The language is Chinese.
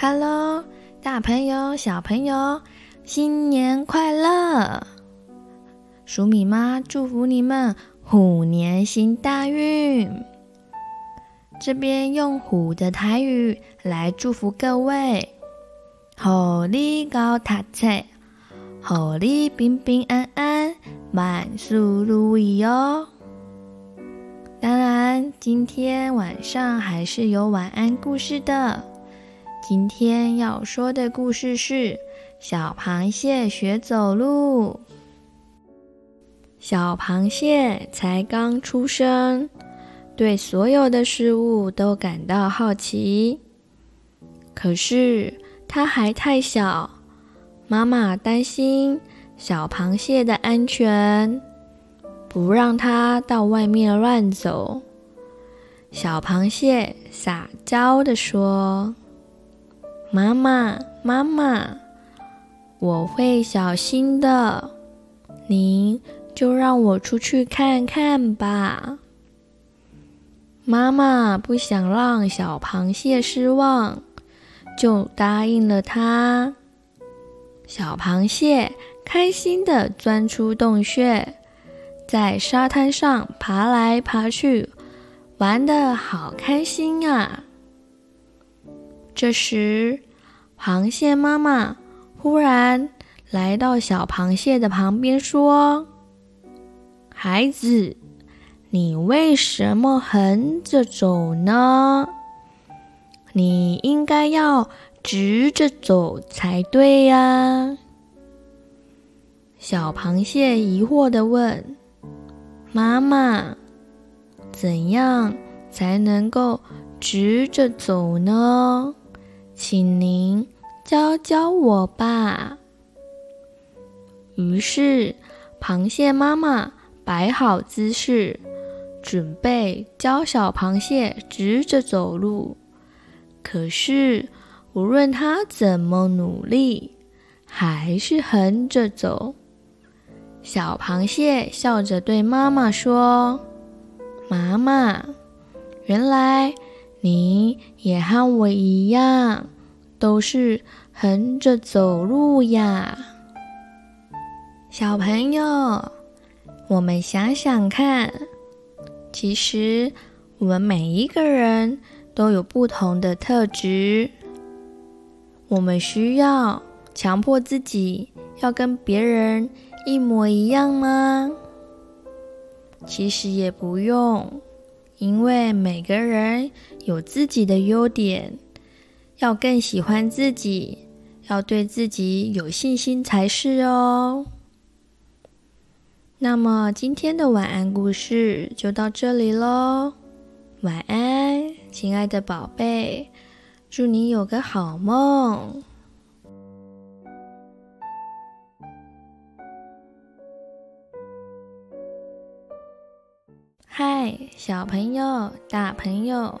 Hello，大朋友、小朋友，新年快乐！鼠米妈祝福你们虎年行大运。这边用虎的台语来祝福各位：虎你高读册，虎你平平安安，万事如意哦。当然，今天晚上还是有晚安故事的。今天要说的故事是小螃蟹学走路。小螃蟹才刚出生，对所有的事物都感到好奇。可是它还太小，妈妈担心小螃蟹的安全，不让它到外面乱走。小螃蟹撒娇地说。妈妈，妈妈，我会小心的，您就让我出去看看吧。妈妈不想让小螃蟹失望，就答应了它。小螃蟹开心地钻出洞穴，在沙滩上爬来爬去，玩得好开心啊！这时，螃蟹妈妈忽然来到小螃蟹的旁边，说：“孩子，你为什么横着走呢？你应该要直着走才对呀。”小螃蟹疑惑地问：“妈妈，怎样才能够直着走呢？”请您教教我吧。于是，螃蟹妈妈摆好姿势，准备教小螃蟹直着走路。可是，无论它怎么努力，还是横着走。小螃蟹笑着对妈妈说：“妈妈，原来……”你也和我一样，都是横着走路呀，小朋友。我们想想看，其实我们每一个人都有不同的特质。我们需要强迫自己要跟别人一模一样吗？其实也不用。因为每个人有自己的优点，要更喜欢自己，要对自己有信心才是哦。那么今天的晚安故事就到这里喽，晚安，亲爱的宝贝，祝你有个好梦。嗨，小朋友、大朋友，